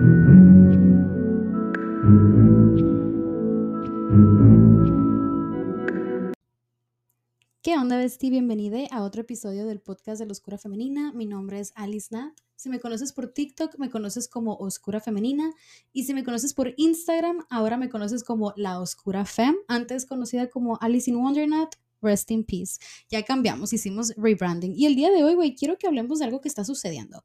¿Qué onda, Besti? Bienvenida a otro episodio del podcast de la Oscura Femenina. Mi nombre es Alice Nat. Si me conoces por TikTok, me conoces como Oscura Femenina. Y si me conoces por Instagram, ahora me conoces como La Oscura Fem, antes conocida como Alice in Wondernat. Rest in peace. Ya cambiamos, hicimos rebranding. Y el día de hoy, güey, quiero que hablemos de algo que está sucediendo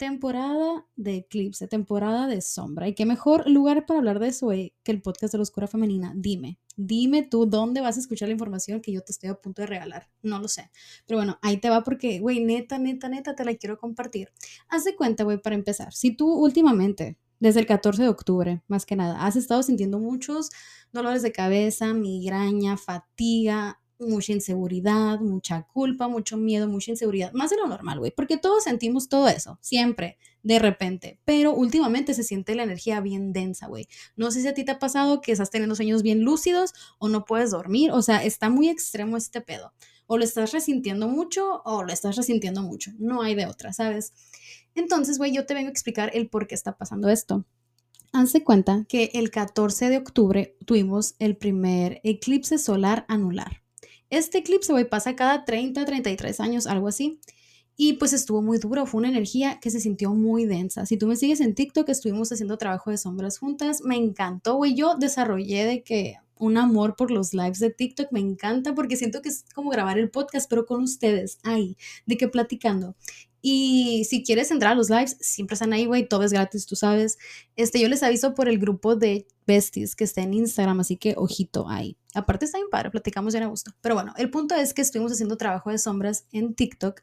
temporada de eclipse, temporada de sombra. Y qué mejor lugar para hablar de eso que el podcast de la Oscura Femenina. Dime, dime tú dónde vas a escuchar la información que yo te estoy a punto de regalar. No lo sé. Pero bueno, ahí te va porque, güey, neta, neta, neta, te la quiero compartir. Haz de cuenta, güey, para empezar. Si tú últimamente, desde el 14 de octubre, más que nada, has estado sintiendo muchos dolores de cabeza, migraña, fatiga, mucha inseguridad, mucha culpa, mucho miedo, mucha inseguridad, más de lo normal, güey, porque todos sentimos todo eso, siempre, de repente, pero últimamente se siente la energía bien densa, güey. No sé si a ti te ha pasado que estás teniendo sueños bien lúcidos o no puedes dormir, o sea, está muy extremo este pedo. O lo estás resintiendo mucho o lo estás resintiendo mucho, no hay de otra, ¿sabes? Entonces, güey, yo te vengo a explicar el por qué está pasando esto. Hazte cuenta que el 14 de octubre tuvimos el primer eclipse solar anular. Este eclipse, güey, pasa cada 30, 33 años, algo así. Y pues estuvo muy duro, fue una energía que se sintió muy densa. Si tú me sigues en TikTok, estuvimos haciendo trabajo de sombras juntas, me encantó, güey. Yo desarrollé de que un amor por los lives de TikTok, me encanta porque siento que es como grabar el podcast, pero con ustedes, ahí, de que platicando. Y si quieres entrar a los lives, siempre están ahí, güey, todo es gratis, tú sabes. Este, yo les aviso por el grupo de besties que está en Instagram, así que ojito ahí. Aparte está bien padre, platicamos bien a gusto. Pero bueno, el punto es que estuvimos haciendo trabajo de sombras en TikTok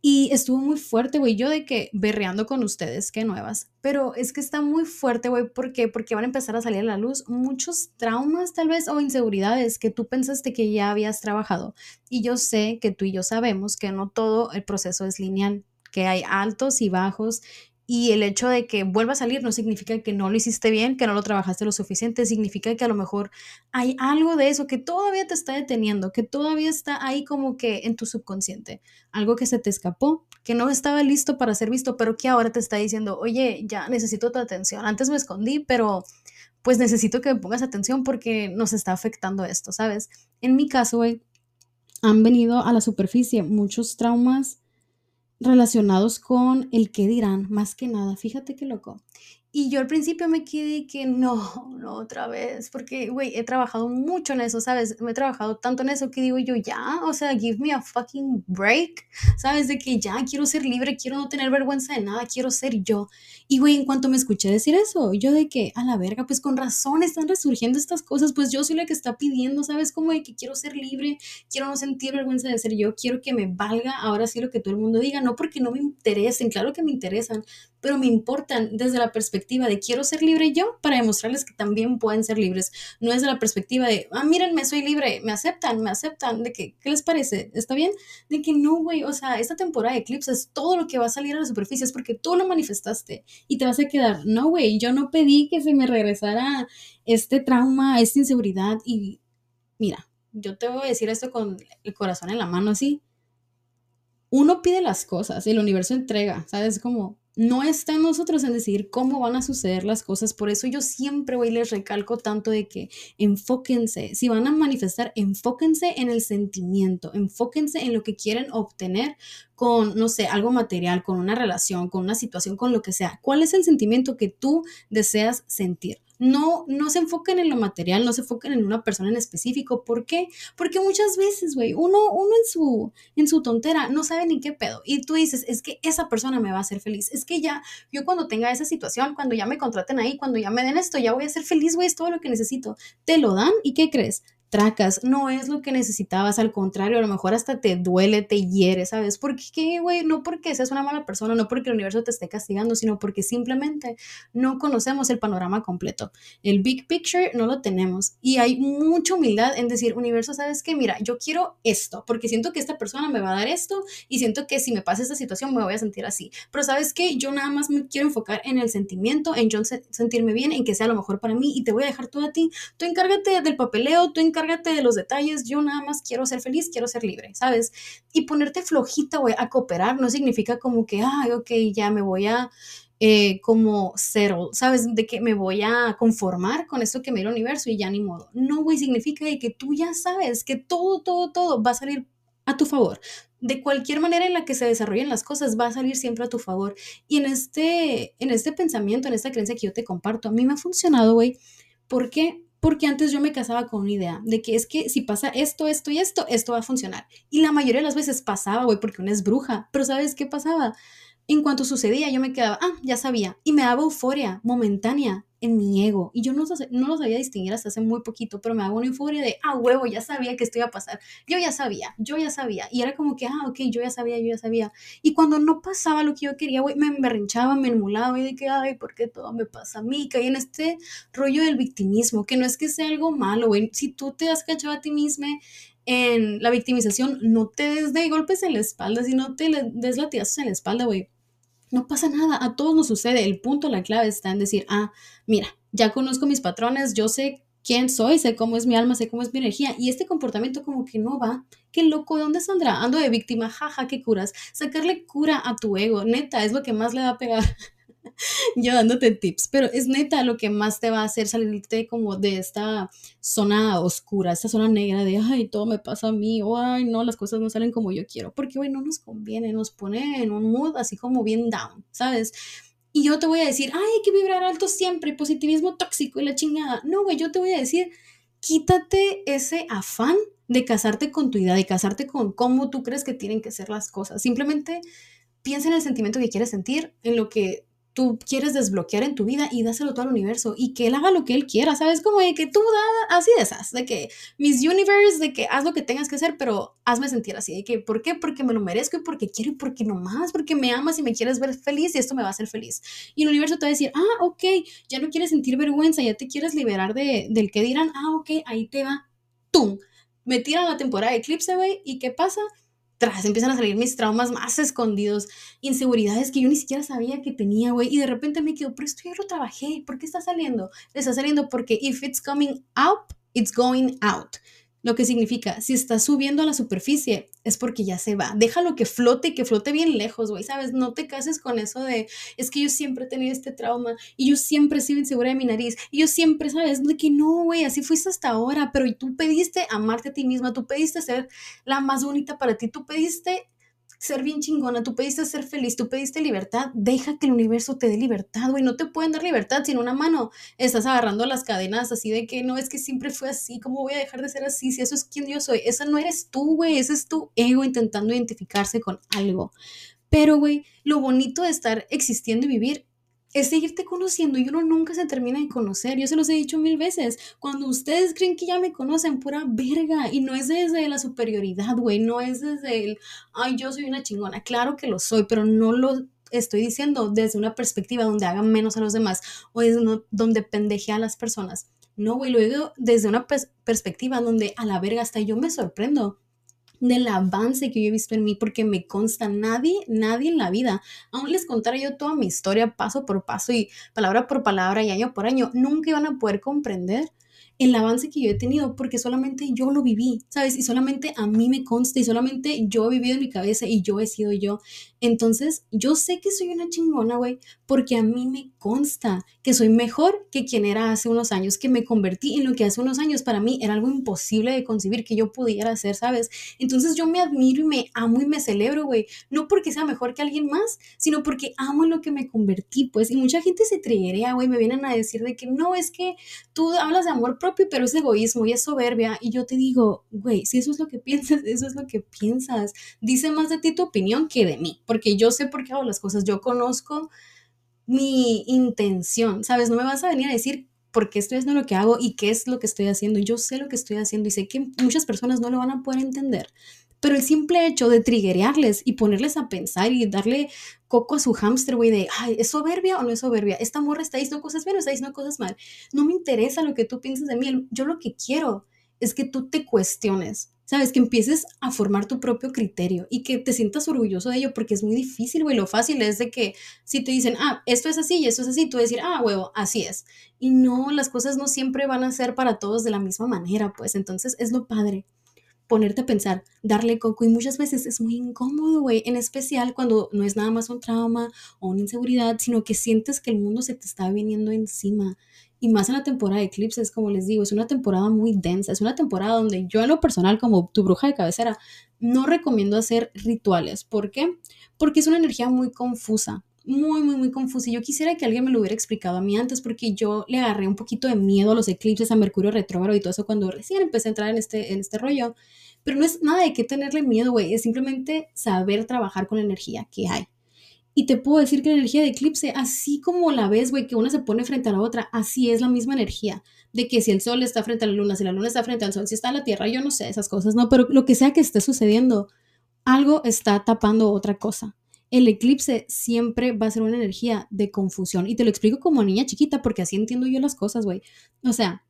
y estuvo muy fuerte, güey. Yo de que berreando con ustedes, qué nuevas. Pero es que está muy fuerte, güey. ¿Por qué? Porque van a empezar a salir a la luz muchos traumas, tal vez, o inseguridades que tú pensaste que ya habías trabajado. Y yo sé que tú y yo sabemos que no todo el proceso es lineal, que hay altos y bajos y el hecho de que vuelva a salir no significa que no lo hiciste bien, que no lo trabajaste lo suficiente, significa que a lo mejor hay algo de eso que todavía te está deteniendo, que todavía está ahí como que en tu subconsciente, algo que se te escapó, que no estaba listo para ser visto, pero que ahora te está diciendo, oye, ya necesito tu atención, antes me escondí, pero pues necesito que me pongas atención porque nos está afectando esto, ¿sabes? En mi caso, han venido a la superficie muchos traumas relacionados con el qué dirán, más que nada. Fíjate qué loco. Y yo al principio me quedé que no, no otra vez, porque, güey, he trabajado mucho en eso, ¿sabes? Me he trabajado tanto en eso que digo yo, ya, o sea, give me a fucking break, ¿sabes? De que ya quiero ser libre, quiero no tener vergüenza de nada, quiero ser yo. Y, güey, en cuanto me escuché decir eso, yo de que, a la verga, pues con razón están resurgiendo estas cosas, pues yo soy la que está pidiendo, ¿sabes? Como de que quiero ser libre, quiero no sentir vergüenza de ser yo, quiero que me valga ahora sí lo que todo el mundo diga, no porque no me interesen, claro que me interesan, pero me importan desde la perspectiva de quiero ser libre yo para demostrarles que también pueden ser libres. No es de la perspectiva de, ah, mírenme, soy libre, me aceptan, me aceptan, de que, ¿qué les parece? ¿Está bien? De que no, güey, o sea, esta temporada de eclipses, todo lo que va a salir a la superficie es porque tú lo manifestaste y te vas a quedar, no, güey, yo no pedí que se me regresara este trauma, esta inseguridad y mira, yo te voy a decir esto con el corazón en la mano así. Uno pide las cosas, el universo entrega, ¿sabes? Como no está en nosotros en decidir cómo van a suceder las cosas. Por eso yo siempre voy y les recalco tanto de que enfóquense, si van a manifestar, enfóquense en el sentimiento, enfóquense en lo que quieren obtener con, no sé, algo material, con una relación, con una situación, con lo que sea. ¿Cuál es el sentimiento que tú deseas sentir? No, no se enfoquen en lo material, no se enfoquen en una persona en específico. ¿Por qué? Porque muchas veces, güey, uno, uno en, su, en su tontera no sabe ni qué pedo. Y tú dices, es que esa persona me va a hacer feliz. Es que ya, yo cuando tenga esa situación, cuando ya me contraten ahí, cuando ya me den esto, ya voy a ser feliz, güey, es todo lo que necesito. Te lo dan y ¿qué crees? Tracas, no es lo que necesitabas, al contrario, a lo mejor hasta te duele, te hiere, ¿sabes? Porque, güey, no porque seas una mala persona, no porque el universo te esté castigando, sino porque simplemente no conocemos el panorama completo. El big picture no lo tenemos y hay mucha humildad en decir, universo, ¿sabes qué? Mira, yo quiero esto, porque siento que esta persona me va a dar esto y siento que si me pasa esta situación me voy a sentir así. Pero ¿sabes qué? Yo nada más me quiero enfocar en el sentimiento, en yo sentirme bien, en que sea lo mejor para mí y te voy a dejar todo a ti. Tú encárgate del papeleo, tú encárgate de los detalles, yo nada más quiero ser feliz, quiero ser libre, ¿sabes? Y ponerte flojita, güey, a cooperar no significa como que, ay, ok, ya me voy a eh, como cero, ¿sabes? De que me voy a conformar con esto que me dio el universo y ya ni modo. No, güey, significa que tú ya sabes que todo, todo, todo va a salir a tu favor. De cualquier manera en la que se desarrollen las cosas, va a salir siempre a tu favor. Y en este, en este pensamiento, en esta creencia que yo te comparto, a mí me ha funcionado, güey. ¿Por qué? Porque antes yo me casaba con una idea de que es que si pasa esto, esto y esto, esto va a funcionar. Y la mayoría de las veces pasaba, güey, porque una es bruja. Pero ¿sabes qué pasaba? En cuanto sucedía, yo me quedaba, ah, ya sabía. Y me daba euforia momentánea en mi ego. Y yo no, no lo sabía distinguir hasta hace muy poquito, pero me daba una euforia de, ah, huevo, ya sabía que esto iba a pasar. Yo ya sabía, yo ya sabía. Y era como que, ah, ok, yo ya sabía, yo ya sabía. Y cuando no pasaba lo que yo quería, güey, me emberrinchaba, me emulaba y de que, ay, ¿por qué todo me pasa a mí? Caí en este rollo del victimismo, que no es que sea algo malo, güey. Si tú te has cachado a ti misma en la victimización, no te des de golpes en la espalda, sino te des latigazos en la espalda, güey no pasa nada, a todos nos sucede. El punto, la clave está en decir, ah, mira, ya conozco mis patrones, yo sé quién soy, sé cómo es mi alma, sé cómo es mi energía y este comportamiento como que no va. Qué loco, ¿de dónde saldrá? Ando de víctima, jaja, qué curas. Sacarle cura a tu ego, neta, es lo que más le va a pegar. yo dándote tips, pero es neta lo que más te va a hacer salirte como de esta zona oscura, esta zona negra de, ay, todo me pasa a mí, o ay, no, las cosas no salen como yo quiero, porque, güey, no nos conviene, nos pone en un mood así como bien down, ¿sabes? Y yo te voy a decir, ay, hay que vibrar alto siempre, positivismo tóxico y la chingada. No, güey, yo te voy a decir, quítate ese afán de casarte con tu idea, de casarte con cómo tú crees que tienen que ser las cosas. Simplemente piensa en el sentimiento que quieres sentir, en lo que tú quieres desbloquear en tu vida y dáselo todo al universo y que él haga lo que él quiera, ¿sabes? Como de que tú da así de esas, de que mis universe, de que haz lo que tengas que hacer, pero hazme sentir así, de que ¿por qué? Porque me lo merezco y porque quiero y porque no más, porque me amas y me quieres ver feliz y esto me va a hacer feliz. Y el universo te va a decir, ah, ok, ya no quieres sentir vergüenza, ya te quieres liberar de, del que dirán, ah, ok, ahí te va, ¡tum! Me tiran la temporada de Eclipse, güey, ¿y qué pasa? Tras empiezan a salir mis traumas más escondidos, inseguridades que yo ni siquiera sabía que tenía, güey, y de repente me quedo, pero esto ya lo trabajé, ¿por qué está saliendo? Está saliendo porque if it's coming out, it's going out. Lo que significa, si está subiendo a la superficie, es porque ya se va. Déjalo que flote que flote bien lejos, güey, ¿sabes? No te cases con eso de, es que yo siempre he tenido este trauma y yo siempre he sido insegura de mi nariz y yo siempre, ¿sabes? De que no, güey, así fuiste hasta ahora, pero tú pediste amarte a ti misma, tú pediste ser la más bonita para ti, tú pediste ser bien chingona, tú pediste ser feliz, tú pediste libertad, deja que el universo te dé libertad, güey, no te pueden dar libertad sin una mano estás agarrando las cadenas así de que no es que siempre fue así, ¿cómo voy a dejar de ser así? Si eso es quien yo soy, esa no eres tú, güey, ese es tu ego intentando identificarse con algo. Pero, güey, lo bonito de estar existiendo y vivir es seguirte conociendo y uno nunca se termina de conocer. Yo se los he dicho mil veces. Cuando ustedes creen que ya me conocen, pura verga. Y no es desde la superioridad, güey. No es desde el, ay, yo soy una chingona. Claro que lo soy, pero no lo estoy diciendo desde una perspectiva donde hagan menos a los demás o desde donde pendeje a las personas. No, güey, lo digo desde una perspectiva donde a la verga hasta yo me sorprendo del avance que yo he visto en mí, porque me consta nadie, nadie en la vida, aún les contara yo toda mi historia paso por paso y palabra por palabra y año por año, nunca iban a poder comprender el avance que yo he tenido porque solamente yo lo viví, ¿sabes? Y solamente a mí me consta y solamente yo he vivido en mi cabeza y yo he sido yo. Entonces, yo sé que soy una chingona, güey, porque a mí me consta que soy mejor que quien era hace unos años, que me convertí en lo que hace unos años. Para mí era algo imposible de concebir que yo pudiera hacer, ¿sabes? Entonces yo me admiro y me amo y me celebro, güey, no porque sea mejor que alguien más, sino porque amo en lo que me convertí, pues, y mucha gente se triguea, güey, me vienen a decir de que no, es que tú hablas de amor propio, pero es egoísmo y es soberbia, y yo te digo, güey, si eso es lo que piensas, eso es lo que piensas, dice más de ti tu opinión que de mí, porque yo sé por qué hago las cosas, yo conozco mi intención, ¿sabes? No me vas a venir a decir por qué estoy haciendo lo que hago y qué es lo que estoy haciendo. Yo sé lo que estoy haciendo y sé que muchas personas no lo van a poder entender. Pero el simple hecho de triggerearles y ponerles a pensar y darle coco a su hámster, güey, de, ay, ¿es soberbia o no es soberbia? Esta morra está diciendo cosas bien o está diciendo cosas mal. No me interesa lo que tú pienses de mí. Yo lo que quiero es que tú te cuestiones, ¿sabes? Que empieces a formar tu propio criterio y que te sientas orgulloso de ello porque es muy difícil, güey. Lo fácil es de que si te dicen, ah, esto es así y esto es así, tú decir, ah, huevo, así es. Y no, las cosas no siempre van a ser para todos de la misma manera, pues entonces es lo padre. Ponerte a pensar, darle coco y muchas veces es muy incómodo, güey, en especial cuando no es nada más un trauma o una inseguridad, sino que sientes que el mundo se te está viniendo encima. Y más en la temporada de eclipses, como les digo, es una temporada muy densa, es una temporada donde yo en lo personal, como tu bruja de cabecera, no recomiendo hacer rituales. ¿Por qué? Porque es una energía muy confusa muy, muy, muy confusa. Yo quisiera que alguien me lo hubiera explicado a mí antes, porque yo le agarré un poquito de miedo a los eclipses, a Mercurio retrógrado y todo eso cuando recién empecé a entrar en este, en este rollo. Pero no es nada de qué tenerle miedo, güey. Es simplemente saber trabajar con la energía que hay. Y te puedo decir que la energía de eclipse, así como la ves, güey, que una se pone frente a la otra, así es la misma energía. De que si el sol está frente a la luna, si la luna está frente al sol, si está en la tierra, yo no sé esas cosas, no, pero lo que sea que esté sucediendo, algo está tapando otra cosa el eclipse siempre va a ser una energía de confusión. Y te lo explico como niña chiquita porque así entiendo yo las cosas, güey. O sea,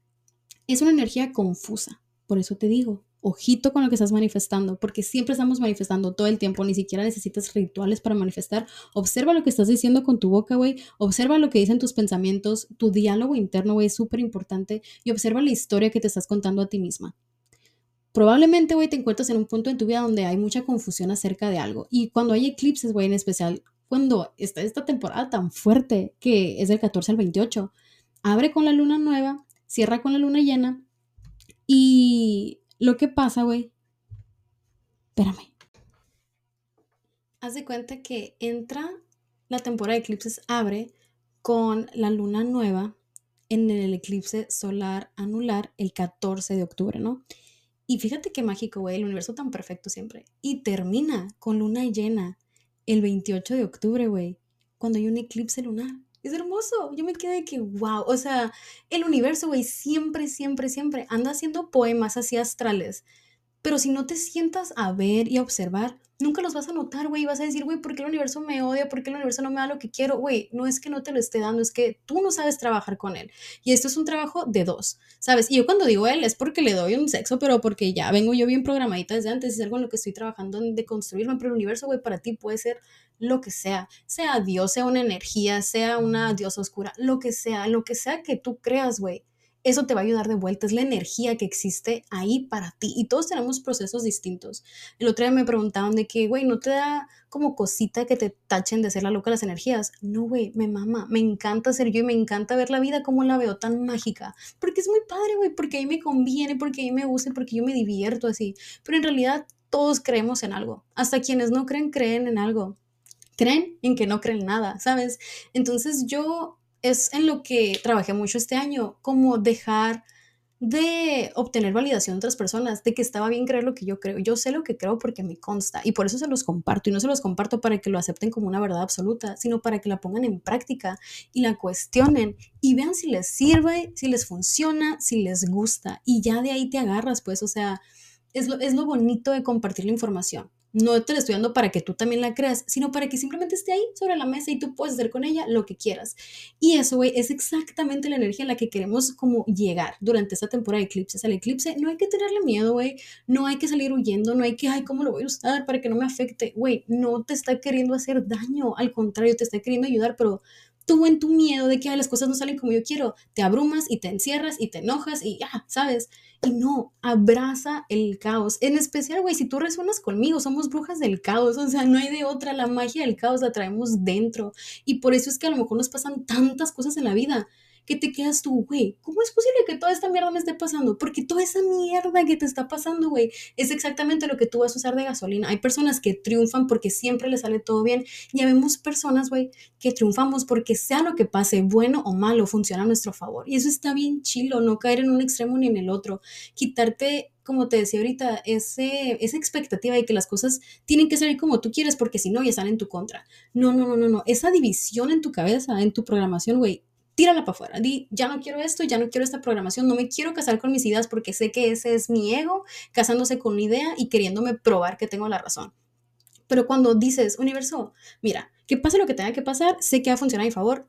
es una energía confusa. Por eso te digo, ojito con lo que estás manifestando, porque siempre estamos manifestando todo el tiempo, ni siquiera necesitas rituales para manifestar. Observa lo que estás diciendo con tu boca, güey. Observa lo que dicen tus pensamientos, tu diálogo interno, güey, es súper importante. Y observa la historia que te estás contando a ti misma probablemente, güey, te encuentras en un punto en tu vida donde hay mucha confusión acerca de algo. Y cuando hay eclipses, güey, en especial, cuando está esta temporada tan fuerte que es del 14 al 28, abre con la luna nueva, cierra con la luna llena. Y lo que pasa, güey, espérame. Haz de cuenta que entra la temporada de eclipses, abre con la luna nueva en el eclipse solar anular el 14 de octubre, ¿no? Y fíjate qué mágico, güey, el universo tan perfecto siempre. Y termina con luna llena el 28 de octubre, güey, cuando hay un eclipse lunar. Es hermoso. Yo me quedé de que, wow. O sea, el universo, güey, siempre, siempre, siempre anda haciendo poemas así astrales. Pero si no te sientas a ver y observar, nunca los vas a notar, güey. Vas a decir, güey, ¿por qué el universo me odia? ¿Por qué el universo no me da lo que quiero? Güey, no es que no te lo esté dando, es que tú no sabes trabajar con él. Y esto es un trabajo de dos, ¿sabes? Y yo cuando digo él es porque le doy un sexo, pero porque ya vengo yo bien programadita desde antes, es algo en lo que estoy trabajando de construirme. Pero el universo, güey, para ti puede ser lo que sea, sea Dios, sea una energía, sea una diosa oscura, lo que sea, lo que sea que tú creas, güey eso te va a ayudar de vuelta, es la energía que existe ahí para ti y todos tenemos procesos distintos. El otro día me preguntaban de que, güey, ¿no te da como cosita que te tachen de ser la loca las energías? No, güey, me mama, me encanta ser yo y me encanta ver la vida como la veo tan mágica, porque es muy padre, güey, porque ahí me conviene, porque ahí me gusta, porque yo me divierto así, pero en realidad todos creemos en algo, hasta quienes no creen creen en algo creen en que no creen nada, ¿sabes? Entonces yo es en lo que trabajé mucho este año, como dejar de obtener validación de otras personas, de que estaba bien creer lo que yo creo. Yo sé lo que creo porque me consta y por eso se los comparto. Y no se los comparto para que lo acepten como una verdad absoluta, sino para que la pongan en práctica y la cuestionen y vean si les sirve, si les funciona, si les gusta. Y ya de ahí te agarras, pues, o sea, es lo, es lo bonito de compartir la información no te la estoy dando para que tú también la creas, sino para que simplemente esté ahí sobre la mesa y tú puedes hacer con ella lo que quieras. Y eso, güey, es exactamente la energía a la que queremos como llegar durante esta temporada de eclipses. Al eclipse no hay que tenerle miedo, güey, no hay que salir huyendo, no hay que, ay, ¿cómo lo voy a usar para que no me afecte? Güey, no te está queriendo hacer daño, al contrario, te está queriendo ayudar, pero tú en tu miedo de que las cosas no salen como yo quiero, te abrumas y te encierras y te enojas y ya, ¿sabes? Y no, abraza el caos. En especial, güey, si tú resuenas conmigo, somos brujas del caos, o sea, no hay de otra, la magia del caos la traemos dentro. Y por eso es que a lo mejor nos pasan tantas cosas en la vida que te quedas tú, güey, ¿cómo es posible que toda esta mierda me esté pasando? Porque toda esa mierda que te está pasando, güey, es exactamente lo que tú vas a usar de gasolina. Hay personas que triunfan porque siempre les sale todo bien. Ya vemos personas, güey, que triunfamos porque sea lo que pase, bueno o malo, funciona a nuestro favor. Y eso está bien chilo, no caer en un extremo ni en el otro. Quitarte como te decía ahorita, ese, esa expectativa de que las cosas tienen que salir como tú quieres porque si no ya están en tu contra. No, no, no, no, no. Esa división en tu cabeza, en tu programación, güey, tírala para afuera. Di, ya no quiero esto, ya no quiero esta programación, no me quiero casar con mis ideas porque sé que ese es mi ego, casándose con una idea y queriéndome probar que tengo la razón. Pero cuando dices, universo, mira, que pase lo que tenga que pasar, sé que va a funcionar a mi favor,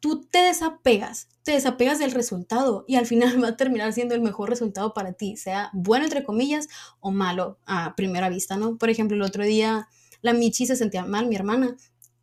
tú te desapegas, te desapegas del resultado y al final va a terminar siendo el mejor resultado para ti, sea bueno entre comillas o malo a primera vista, ¿no? Por ejemplo, el otro día la Michi se sentía mal, mi hermana,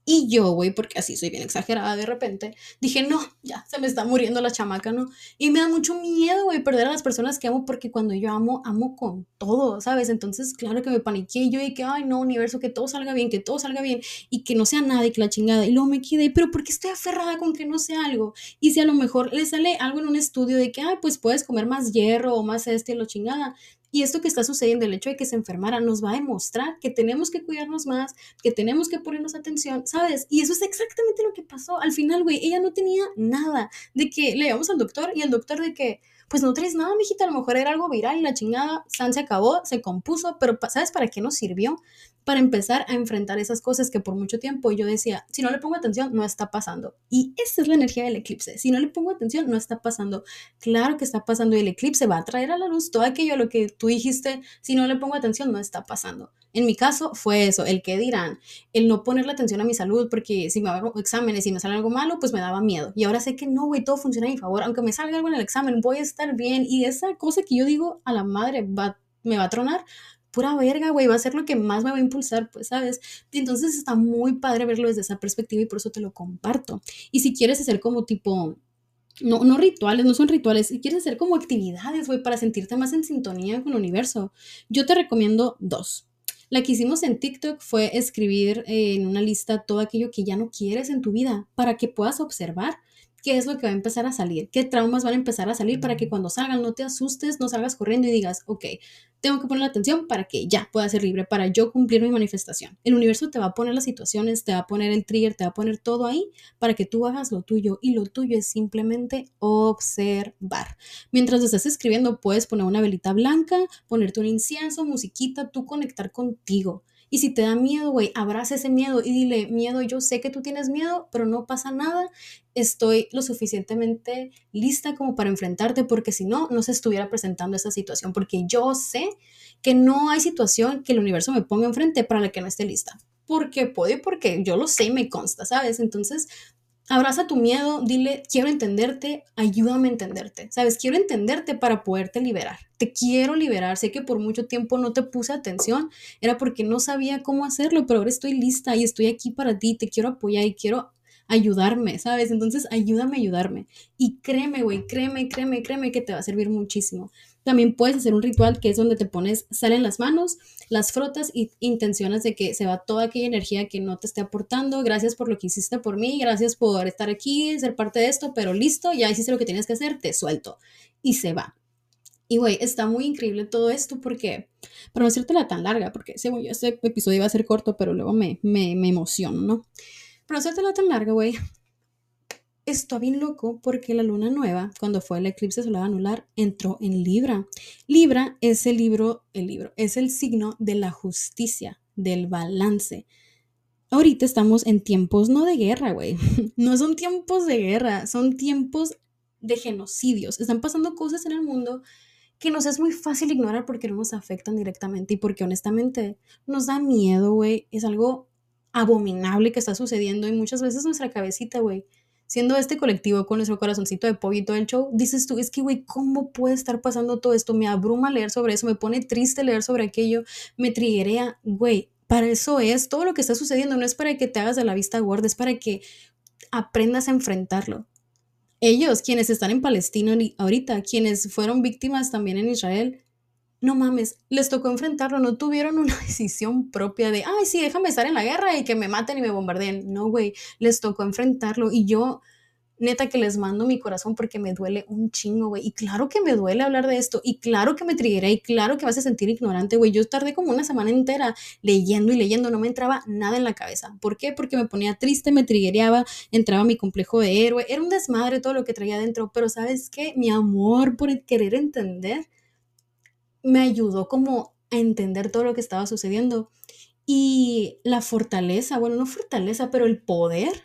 Y yo, güey, porque así soy bien exagerada de repente, dije, no, ya, se me está muriendo la chamaca, ¿no? Y me da mucho miedo, güey, perder a las personas que amo porque cuando yo amo, amo con todo, ¿sabes? Entonces, claro que me paniqué yo que, ay, no, universo, que todo salga bien, que todo salga bien y que no sea nada y que la chingada. Y luego me quedé, pero ¿por qué estoy aferrada con que no sea algo? Y si a lo mejor le sale algo en un estudio de que, ay, pues puedes comer más hierro o más este lo chingada, y esto que está sucediendo, el hecho de que se enfermara, nos va a demostrar que tenemos que cuidarnos más, que tenemos que ponernos atención, ¿sabes? Y eso es exactamente lo que pasó. Al final, güey, ella no tenía nada de que le llevamos al doctor y el doctor de que, pues no traes nada, mijita, a lo mejor era algo viral y la chingada, San se acabó, se compuso, pero ¿sabes para qué nos sirvió? para empezar a enfrentar esas cosas que por mucho tiempo yo decía, si no le pongo atención, no está pasando. Y esa es la energía del eclipse. Si no le pongo atención, no está pasando. Claro que está pasando y el eclipse va a traer a la luz todo aquello a lo que tú dijiste, si no le pongo atención, no está pasando. En mi caso fue eso, el que dirán, el no ponerle atención a mi salud, porque si me hago exámenes y me sale algo malo, pues me daba miedo. Y ahora sé que no, güey, todo funciona a mi favor. Aunque me salga algo en el examen, voy a estar bien. Y esa cosa que yo digo a la madre me va a tronar, pura verga, güey, va a ser lo que más me va a impulsar, pues, ¿sabes? entonces está muy padre verlo desde esa perspectiva y por eso te lo comparto. Y si quieres hacer como tipo, no, no rituales, no son rituales, si quieres hacer como actividades, güey, para sentirte más en sintonía con el universo, yo te recomiendo dos. La que hicimos en TikTok fue escribir en una lista todo aquello que ya no quieres en tu vida para que puedas observar qué es lo que va a empezar a salir, qué traumas van a empezar a salir para que cuando salgan no te asustes, no salgas corriendo y digas, ok, tengo que poner la atención para que ya pueda ser libre, para yo cumplir mi manifestación. El universo te va a poner las situaciones, te va a poner el trigger, te va a poner todo ahí para que tú hagas lo tuyo y lo tuyo es simplemente observar. Mientras estás escribiendo puedes poner una velita blanca, ponerte un incienso, musiquita, tú conectar contigo. Y si te da miedo, güey, abraza ese miedo y dile, miedo, yo sé que tú tienes miedo, pero no pasa nada, estoy lo suficientemente lista como para enfrentarte, porque si no, no se estuviera presentando esa situación, porque yo sé que no hay situación que el universo me ponga enfrente para la que no esté lista. Porque puede, porque yo lo sé y me consta, ¿sabes? Entonces, Abraza tu miedo, dile, quiero entenderte, ayúdame a entenderte. Sabes, quiero entenderte para poderte liberar. Te quiero liberar. Sé que por mucho tiempo no te puse atención, era porque no sabía cómo hacerlo, pero ahora estoy lista y estoy aquí para ti. Te quiero apoyar y quiero ayudarme, ¿sabes? Entonces, ayúdame a ayudarme. Y créeme, güey, créeme, créeme, créeme que te va a servir muchísimo. También puedes hacer un ritual que es donde te pones sal en las manos, las frotas y intencionas de que se va toda aquella energía que no te esté aportando. Gracias por lo que hiciste por mí, gracias por estar aquí, ser parte de esto, pero listo, ya hiciste lo que tienes que hacer, te suelto. Y se va. Y güey, está muy increíble todo esto porque, para no hacértela tan larga, porque según yo este episodio iba a ser corto, pero luego me, me, me emociono, ¿no? Para no tan larga, güey, está bien loco porque la luna nueva, cuando fue el eclipse solar anular, entró en Libra. Libra es el libro, el libro, es el signo de la justicia, del balance. Ahorita estamos en tiempos no de guerra, güey. No son tiempos de guerra, son tiempos de genocidios. Están pasando cosas en el mundo que nos es muy fácil ignorar porque no nos afectan directamente y porque honestamente nos da miedo, güey. Es algo abominable que está sucediendo y muchas veces nuestra cabecita, güey, siendo este colectivo con nuestro corazoncito de pollo y todo el show, dices tú, es que, güey, ¿cómo puede estar pasando todo esto? Me abruma leer sobre eso, me pone triste leer sobre aquello, me triguea, güey. Para eso es, todo lo que está sucediendo no es para que te hagas de la vista gorda, es para que aprendas a enfrentarlo. Ellos, quienes están en Palestina ahorita, quienes fueron víctimas también en Israel, no mames, les tocó enfrentarlo, no tuvieron una decisión propia de, ay, sí, déjame estar en la guerra y que me maten y me bombardeen. No, güey, les tocó enfrentarlo y yo, neta, que les mando mi corazón porque me duele un chingo, güey. Y claro que me duele hablar de esto y claro que me trigueré y claro que vas a sentir ignorante, güey. Yo tardé como una semana entera leyendo y leyendo, no me entraba nada en la cabeza. ¿Por qué? Porque me ponía triste, me triguereaba, entraba mi complejo de héroe, era un desmadre todo lo que traía adentro, pero ¿sabes qué? Mi amor por querer entender me ayudó como a entender todo lo que estaba sucediendo. Y la fortaleza, bueno, no fortaleza, pero el poder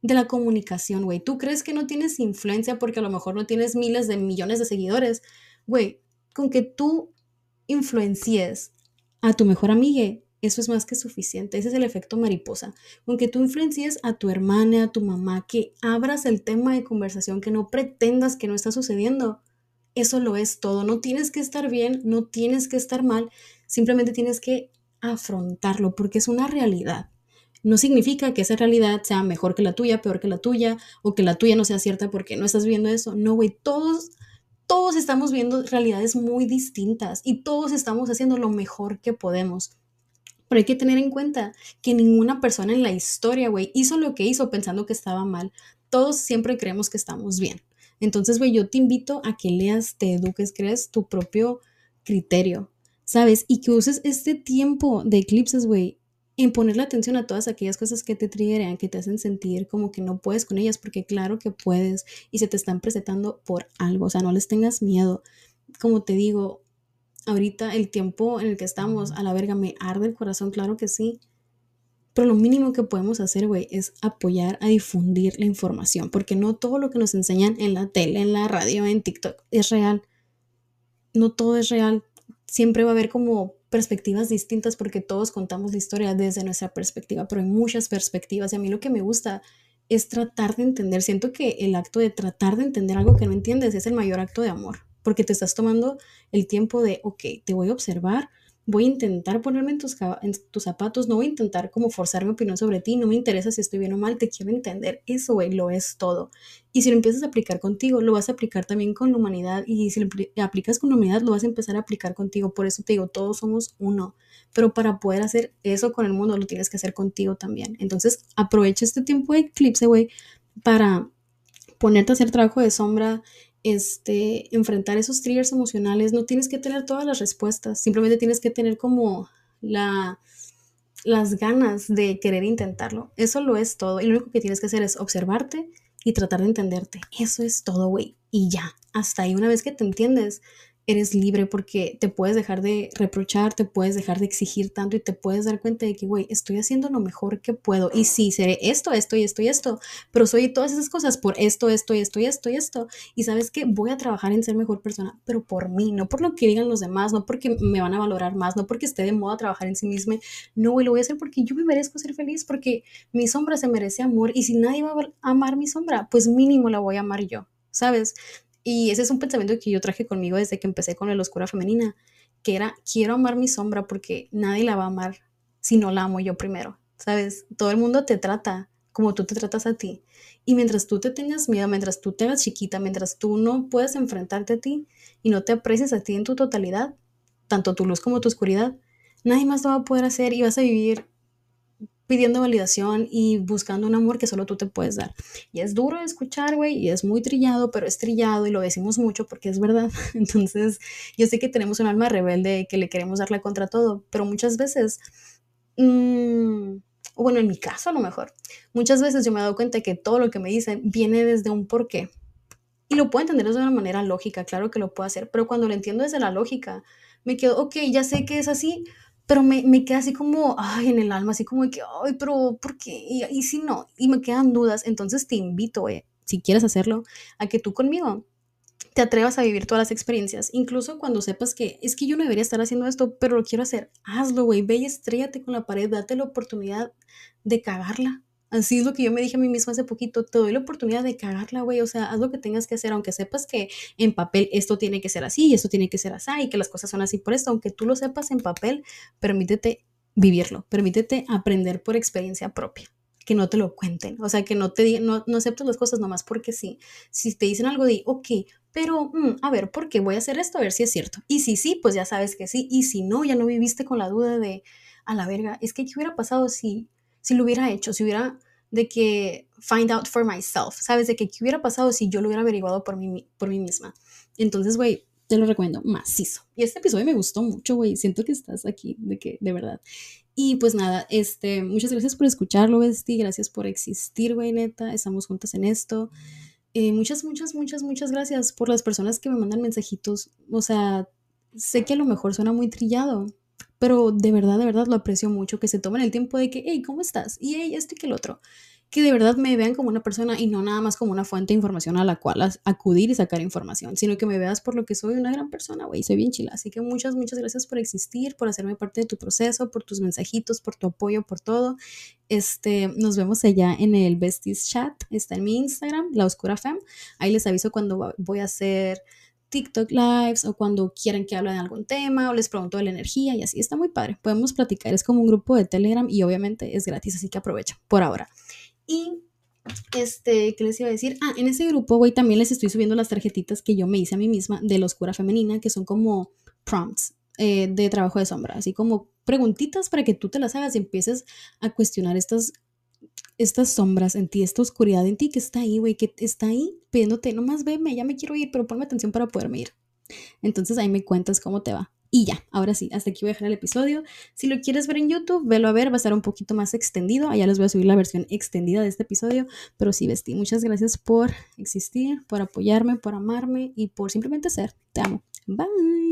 de la comunicación, güey. Tú crees que no tienes influencia porque a lo mejor no tienes miles de millones de seguidores. Güey, con que tú influencies a tu mejor amiga, eso es más que suficiente. Ese es el efecto mariposa. Con que tú influencies a tu hermana, a tu mamá, que abras el tema de conversación, que no pretendas que no está sucediendo eso lo es todo. No tienes que estar bien, no tienes que estar mal, simplemente tienes que afrontarlo porque es una realidad. no significa que esa realidad sea mejor que la tuya, peor que la tuya, o que la tuya no sea cierta porque no estás viendo eso. No, güey, todos, todos estamos viendo realidades muy distintas y todos estamos haciendo lo mejor que podemos. Pero hay que tener en cuenta que ninguna persona en la historia, güey, hizo lo que hizo pensando que estaba mal. Todos siempre creemos que estamos bien. Entonces, güey, yo te invito a que leas, te eduques, creas tu propio criterio, ¿sabes? Y que uses este tiempo de eclipses, güey, en ponerle atención a todas aquellas cosas que te triggeran, que te hacen sentir como que no puedes con ellas, porque claro que puedes y se te están presentando por algo, o sea, no les tengas miedo. Como te digo, ahorita el tiempo en el que estamos, a la verga, me arde el corazón, claro que sí, pero lo mínimo que podemos hacer, güey, es apoyar a difundir la información, porque no todo lo que nos enseñan en la tele, en la radio, en TikTok es real. No todo es real. Siempre va a haber como perspectivas distintas porque todos contamos la historia desde nuestra perspectiva, pero hay muchas perspectivas y a mí lo que me gusta es tratar de entender. Siento que el acto de tratar de entender algo que no entiendes es el mayor acto de amor, porque te estás tomando el tiempo de, ok, te voy a observar, voy a intentar ponerme en tus, en tus zapatos, no voy a intentar como forzar mi opinión sobre ti, no me interesa si estoy bien o mal, te quiero entender, eso, güey, lo es todo. Y si lo empiezas a aplicar contigo, lo vas a aplicar también con la humanidad, y si lo aplicas con la humanidad, lo vas a empezar a aplicar contigo, por eso te digo, todos somos uno, pero para poder hacer eso con el mundo, lo tienes que hacer contigo también. Entonces, aprovecha este tiempo de eclipse, güey, para ponerte a hacer trabajo de sombra, este, enfrentar esos triggers emocionales, no tienes que tener todas las respuestas, simplemente tienes que tener como la, las ganas de querer intentarlo. Eso lo es todo. Y lo único que tienes que hacer es observarte y tratar de entenderte. Eso es todo, güey. Y ya, hasta ahí una vez que te entiendes, eres libre porque te puedes dejar de reprochar, te puedes dejar de exigir tanto y te puedes dar cuenta de que, güey, estoy haciendo lo mejor que puedo. Y sí, seré esto, esto y esto y esto, pero soy todas esas cosas por esto, esto y esto y esto y esto. Y sabes que voy a trabajar en ser mejor persona, pero por mí, no por lo que digan los demás, no porque me van a valorar más, no porque esté de moda trabajar en sí misma. No, güey, lo voy a hacer porque yo me merezco ser feliz, porque mi sombra se merece amor. Y si nadie va a amar mi sombra, pues mínimo la voy a amar yo. ¿Sabes? Y ese es un pensamiento que yo traje conmigo desde que empecé con la oscura femenina, que era, quiero amar mi sombra porque nadie la va a amar si no la amo yo primero, ¿sabes? Todo el mundo te trata como tú te tratas a ti. Y mientras tú te tengas miedo, mientras tú te chiquita, mientras tú no puedes enfrentarte a ti y no te aprecies a ti en tu totalidad, tanto tu luz como tu oscuridad, nadie más lo va a poder hacer y vas a vivir pidiendo validación y buscando un amor que solo tú te puedes dar. Y es duro de escuchar, güey, y es muy trillado, pero es trillado y lo decimos mucho porque es verdad. Entonces, yo sé que tenemos un alma rebelde que le queremos darle contra todo, pero muchas veces, mmm, bueno, en mi caso a lo mejor, muchas veces yo me he dado cuenta que todo lo que me dicen viene desde un porqué. Y lo puedo entender de una manera lógica, claro que lo puedo hacer, pero cuando lo entiendo desde la lógica, me quedo, ok, ya sé que es así, pero me, me queda así como, ay, en el alma, así como de que, ay, pero ¿por qué? Y, si no, y me quedan dudas, entonces te invito, eh, si quieres hacerlo, a que tú conmigo te atrevas a vivir todas las experiencias, incluso cuando sepas que es que yo no debería estar haciendo esto, pero lo quiero hacer, hazlo, güey, ve y estrellate con la pared, date la oportunidad de cagarla, Así es lo que yo me dije a mí misma hace poquito, te doy la oportunidad de cagarla, güey, o sea, haz lo que tengas que hacer, aunque sepas que en papel esto tiene que ser así y esto tiene que ser así y que las cosas son así por esto, aunque tú lo sepas en papel, permítete vivirlo, permítete aprender por experiencia propia que no te lo cuenten, o sea, que no te no, no aceptes las cosas nomás porque sí. Si te dicen algo, di, ok, pero mm, a ver, ¿por qué voy a hacer esto? A ver si es cierto. Y si sí, pues ya sabes que sí. Y si no, ya no viviste con la duda de, a la verga, es que ¿qué hubiera pasado si si lo hubiera hecho, si hubiera de que find out for myself, ¿sabes? De que qué hubiera pasado si yo lo hubiera averiguado por mí, por mí misma. Entonces, güey, te lo recomiendo macizo. Y este episodio me gustó mucho, güey. Siento que estás aquí, de que, de verdad. Y pues nada, este, muchas gracias por escucharlo, Besti. Gracias por existir, güey, neta. Estamos juntas en esto. Eh, muchas, muchas, muchas, muchas gracias por las personas que me mandan mensajitos. O sea, sé que a lo mejor suena muy trillado, pero de verdad, de verdad lo aprecio mucho que se tomen el tiempo de que, hey, ¿cómo estás? Y hey, este y que el otro. Que de verdad me vean como una persona y no nada más como una fuente de información a la cual acudir y sacar información, sino que me veas por lo que soy una gran persona, güey, soy bien chila. Así que muchas, muchas gracias por existir, por hacerme parte de tu proceso, por tus mensajitos, por tu apoyo, por todo. Este, nos vemos allá en el Besties Chat, está en mi Instagram, La Oscura Fem. Ahí les aviso cuando voy a hacer TikTok Lives o cuando quieran que hable de algún tema o les pregunto de la energía y así. Está muy padre. Podemos platicar. Es como un grupo de Telegram y obviamente es gratis, así que aprovecha por ahora. Y este, ¿qué les iba a decir? Ah, en ese grupo, güey, también les estoy subiendo las tarjetitas que yo me hice a mí misma de la oscura femenina, que son como prompts eh, de trabajo de sombra, así como preguntitas para que tú te las hagas y empieces a cuestionar estas, estas sombras en ti, esta oscuridad en ti que está ahí, güey, que está ahí pidiéndote, nomás veme, ya me quiero ir, pero ponme atención para poderme ir. Entonces ahí me cuentas cómo te va. Y ya, ahora sí, hasta aquí voy a dejar el episodio. Si lo quieres ver en YouTube, velo a ver, va a estar un poquito más extendido. Allá les voy a subir la versión extendida de este episodio. Pero sí, Besti, muchas gracias por existir, por apoyarme, por amarme y por simplemente ser. Te amo. Bye.